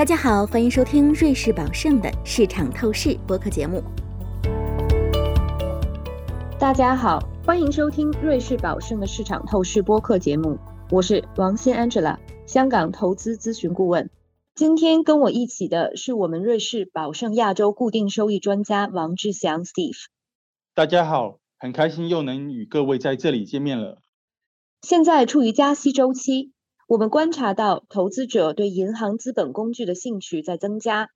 大家好，欢迎收听瑞士宝盛的市场透视播客节目。大家好，欢迎收听瑞士宝盛的市场透视播客节目，我是王欣 Angela，香港投资咨询顾问。今天跟我一起的是我们瑞士宝盛亚洲固定收益专家王志祥 Steve。大家好，很开心又能与各位在这里见面了。现在处于加息周期。我们观察到，投资者对银行资本工具的兴趣在增加。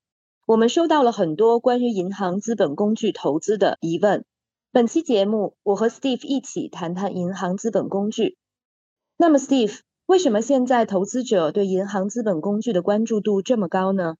我们收到了很多关于银行资本工具投资的疑问。本期节目，我和 Steve 一起谈谈银行资本工具。那么，Steve，为什么现在投资者对银行资本工具的关注度这么高呢？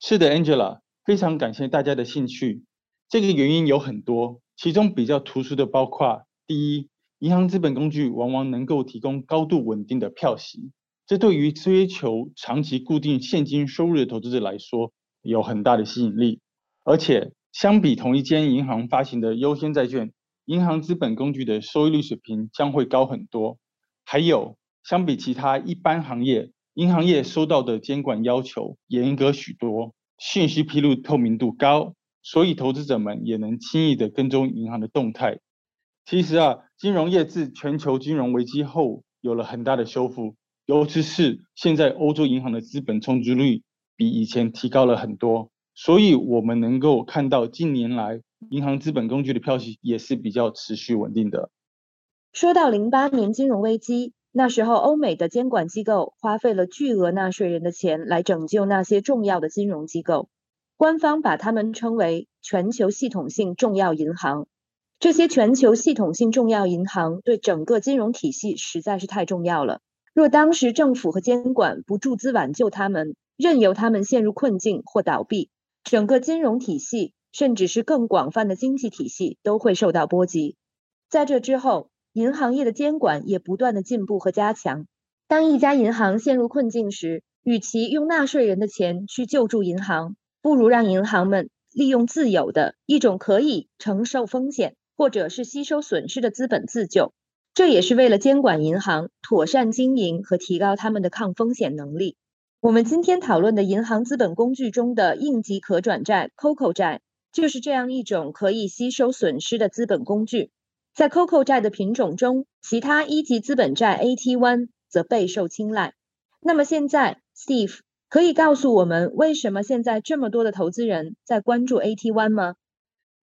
是的，Angela，非常感谢大家的兴趣。这个原因有很多，其中比较突出的包括：第一，银行资本工具往往能够提供高度稳定的票息，这对于追求长期固定现金收入的投资者来说有很大的吸引力。而且，相比同一间银行发行的优先债券，银行资本工具的收益率水平将会高很多。还有，相比其他一般行业，银行业收到的监管要求严格许多，信息披露透明度高，所以投资者们也能轻易的跟踪银行的动态。其实啊，金融业自全球金融危机后有了很大的修复，尤其是现在欧洲银行的资本充足率比以前提高了很多，所以我们能够看到近年来银行资本工具的票息也是比较持续稳定的。说到零八年金融危机，那时候欧美的监管机构花费了巨额纳税人的钱来拯救那些重要的金融机构，官方把他们称为全球系统性重要银行。这些全球系统性重要银行对整个金融体系实在是太重要了。若当时政府和监管不注资挽救他们，任由他们陷入困境或倒闭，整个金融体系，甚至是更广泛的经济体系都会受到波及。在这之后，银行业的监管也不断的进步和加强。当一家银行陷入困境时，与其用纳税人的钱去救助银行，不如让银行们利用自有的一种可以承受风险。或者是吸收损失的资本自救，这也是为了监管银行妥善经营和提高他们的抗风险能力。我们今天讨论的银行资本工具中的应急可转债 （COCO 债）就是这样一种可以吸收损失的资本工具。在 COCO 债的品种中，其他一级资本债 AT1 则备受青睐。那么现在，Steve 可以告诉我们为什么现在这么多的投资人在关注 AT1 吗？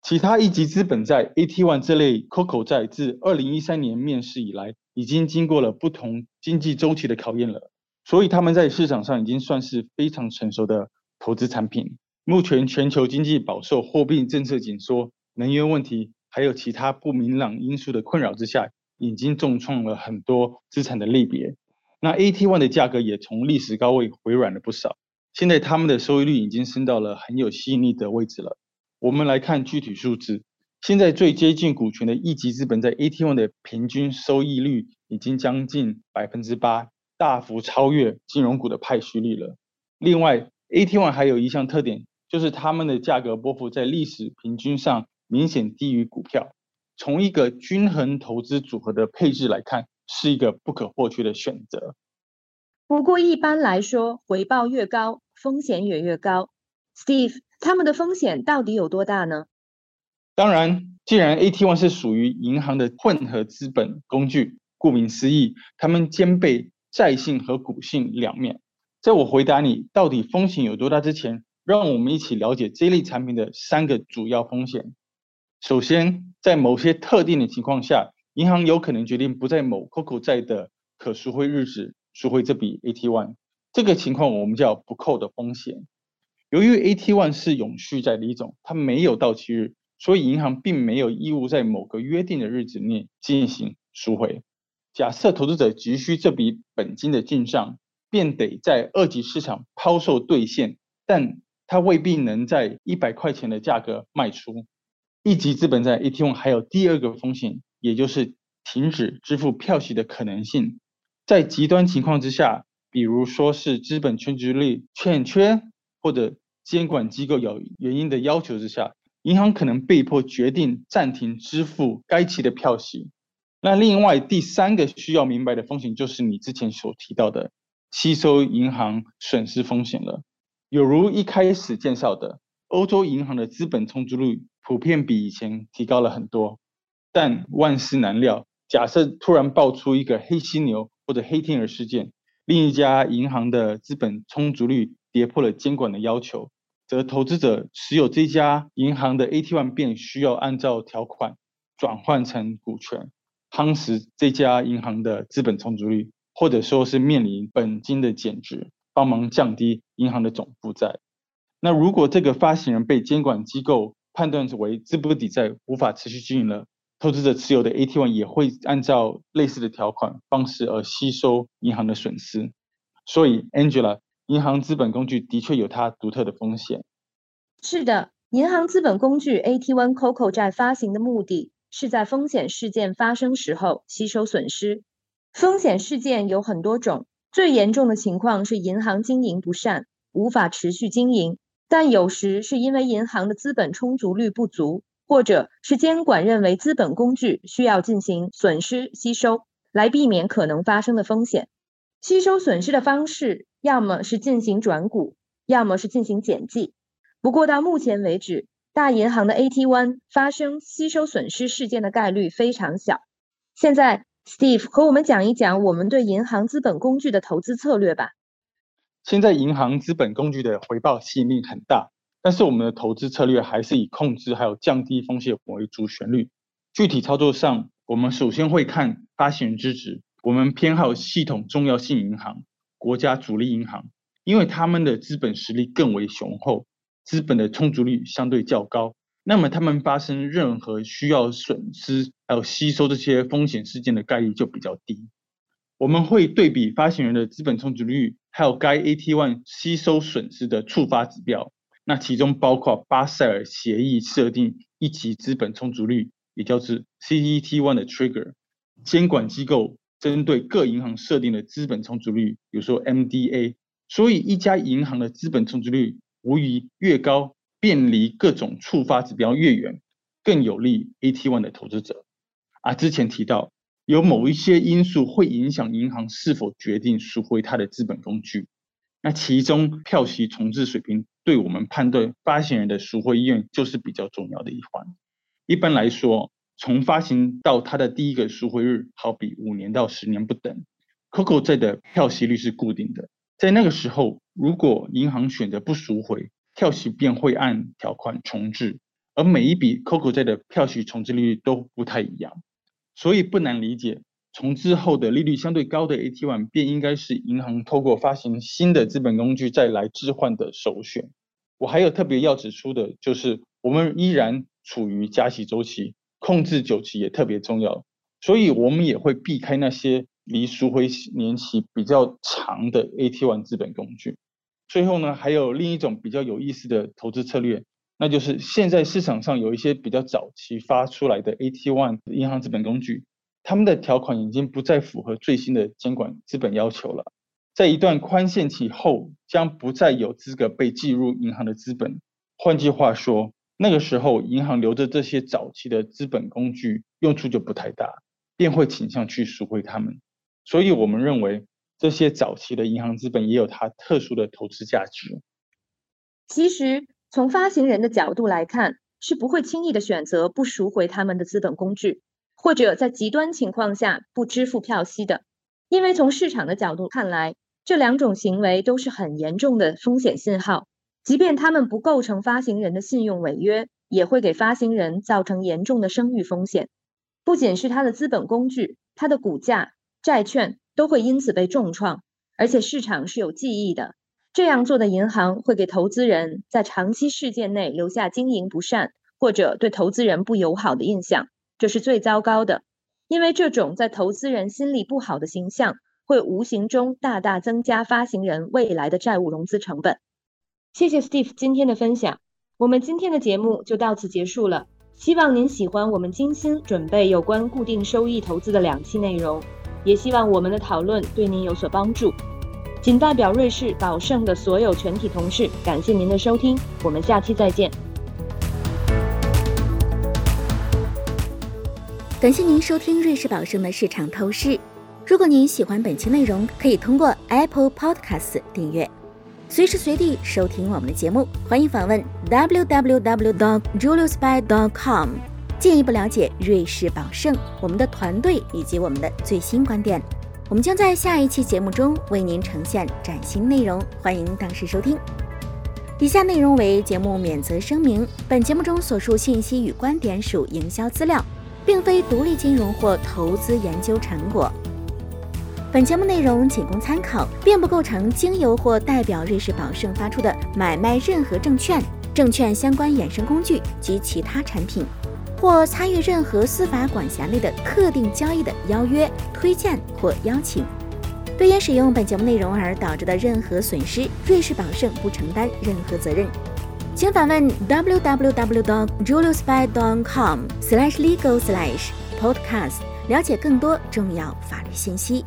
其他一级资本债 AT1 这类 COCO 债，自2013年面世以来，已经经过了不同经济周期的考验了，所以他们在市场上已经算是非常成熟的投资产品。目前全球经济饱受货币政策紧缩、能源问题，还有其他不明朗因素的困扰之下，已经重创了很多资产的类别。那 AT1 的价格也从历史高位回软了不少，现在他们的收益率已经升到了很有吸引力的位置了。我们来看具体数字，现在最接近股权的一级资本在 AT1 的平均收益率已经将近百分之八，大幅超越金融股的派息率了。另外，AT1 还有一项特点，就是它们的价格波幅在历史平均上明显低于股票。从一个均衡投资组合的配置来看，是一个不可或缺的选择。不过一般来说，回报越高，风险也越高。Steve。他们的风险到底有多大呢？当然，既然 AT1 是属于银行的混合资本工具，顾名思义，它们兼备债性和股性两面。在我回答你到底风险有多大之前，让我们一起了解这类产品的三个主要风险。首先，在某些特定的情况下，银行有可能决定不在某 COCO 债的可赎回日子赎回这笔 AT1，这个情况我们叫不扣的风险。由于 AT1 是永续债的一种，它没有到期日，所以银行并没有义务在某个约定的日子内进行赎回。假设投资者急需这笔本金的进账，便得在二级市场抛售兑现，但他未必能在一百块钱的价格卖出。一级资本债 AT1 还有第二个风险，也就是停止支付票息的可能性。在极端情况之下，比如说是资本充足率欠缺。或者监管机构有原因的要求之下，银行可能被迫决定暂停支付该期的票息。那另外第三个需要明白的风险，就是你之前所提到的吸收银行损失风险了。有如一开始介绍的，欧洲银行的资本充足率普遍比以前提高了很多。但万事难料，假设突然爆出一个黑犀牛或者黑天鹅事件，另一家银行的资本充足率跌破了监管的要求，则投资者持有这家银行的 AT1 便需要按照条款转换成股权，夯实这家银行的资本充足率，或者说是面临本金的减值。帮忙降低银行的总负债。那如果这个发行人被监管机构判断为资不抵债，无法持续经营了，投资者持有的 AT1 也会按照类似的条款方式而吸收银行的损失。所以，Angela，银行资本工具的确有它独特的风险。是的，银行资本工具 AT1 COCO 债发行的目的是在风险事件发生时候吸收损失。风险事件有很多种。最严重的情况是银行经营不善，无法持续经营；但有时是因为银行的资本充足率不足，或者是监管认为资本工具需要进行损失吸收，来避免可能发生的风险。吸收损失的方式，要么是进行转股，要么是进行减记。不过到目前为止，大银行的 AT1 发生吸收损失事件的概率非常小。现在。Steve 和我们讲一讲我们对银行资本工具的投资策略吧。现在银行资本工具的回报吸引力很大，但是我们的投资策略还是以控制还有降低风险为主旋律。具体操作上，我们首先会看发行人资质，我们偏好系统重要性银行、国家主力银行，因为他们的资本实力更为雄厚，资本的充足率相对较高。那么，他们发生任何需要损失还有吸收这些风险事件的概率就比较低。我们会对比发行人的资本充足率，还有该 AT1 吸收损失的触发指标。那其中包括巴塞尔协议设定一级资本充足率，也叫做 CET1 的 trigger。监管机构针对各银行设定的资本充足率，比如说 MDA。所以，一家银行的资本充足率无疑越高。便离各种触发指标越远，更有利 AT1 的投资者。啊，之前提到有某一些因素会影响银行是否决定赎回它的资本工具，那其中票息重置水平对我们判断发行人的赎回意愿就是比较重要的一环。一般来说，从发行到它的第一个赎回日，好比五年到十年不等，COCO 债的票息率是固定的，在那个时候，如果银行选择不赎回，票息便会按条款重置，而每一笔 COCO 债的票息重置利率都不太一样，所以不难理解，重置后的利率相对高的 AT1 便应该是银行透过发行新的资本工具再来置换的首选。我还有特别要指出的就是，我们依然处于加息周期，控制久期也特别重要，所以我们也会避开那些离赎回年期比较长的 AT1 资本工具。最后呢，还有另一种比较有意思的投资策略，那就是现在市场上有一些比较早期发出来的 AT1 银行资本工具，他们的条款已经不再符合最新的监管资本要求了，在一段宽限期后，将不再有资格被计入银行的资本。换句话说，那个时候银行留着这些早期的资本工具用处就不太大，便会倾向去赎回他们。所以我们认为。这些早期的银行资本也有它特殊的投资价值。其实，从发行人的角度来看，是不会轻易的选择不赎回他们的资本工具，或者在极端情况下不支付票息的。因为从市场的角度看来，这两种行为都是很严重的风险信号。即便他们不构成发行人的信用违约，也会给发行人造成严重的声誉风险。不仅是他的资本工具，他的股价、债券。都会因此被重创，而且市场是有记忆的。这样做的银行会给投资人在长期事件内留下经营不善或者对投资人不友好的印象，这是最糟糕的。因为这种在投资人心里不好的形象，会无形中大大增加发行人未来的债务融资成本。谢谢 Steve 今天的分享，我们今天的节目就到此结束了。希望您喜欢我们精心准备有关固定收益投资的两期内容。也希望我们的讨论对您有所帮助。仅代表瑞士宝盛的所有全体同事，感谢您的收听，我们下期再见。感谢您收听瑞士宝盛的市场透视。如果您喜欢本期内容，可以通过 Apple Podcast 订阅。随时随地收听我们的节目。欢迎访问 www.juliusby.com，进一步了解瑞士宝盛、我们的团队以及我们的最新观点。我们将在下一期节目中为您呈现崭新内容，欢迎当时收听。以下内容为节目免责声明，本节目中所述信息与观点属营销资料，并非独立金融或投资研究成果。本节目内容仅供参考，并不构成经由或代表瑞士宝盛发出的买卖任何证券、证券相关衍生工具及其他产品。或参与任何司法管辖内的特定交易的邀约、推荐或邀请，对因使用本节目内容而导致的任何损失，瑞士宝盛不承担任何责任。请访问 www.juliusby.com/legal/podcast，了解更多重要法律信息。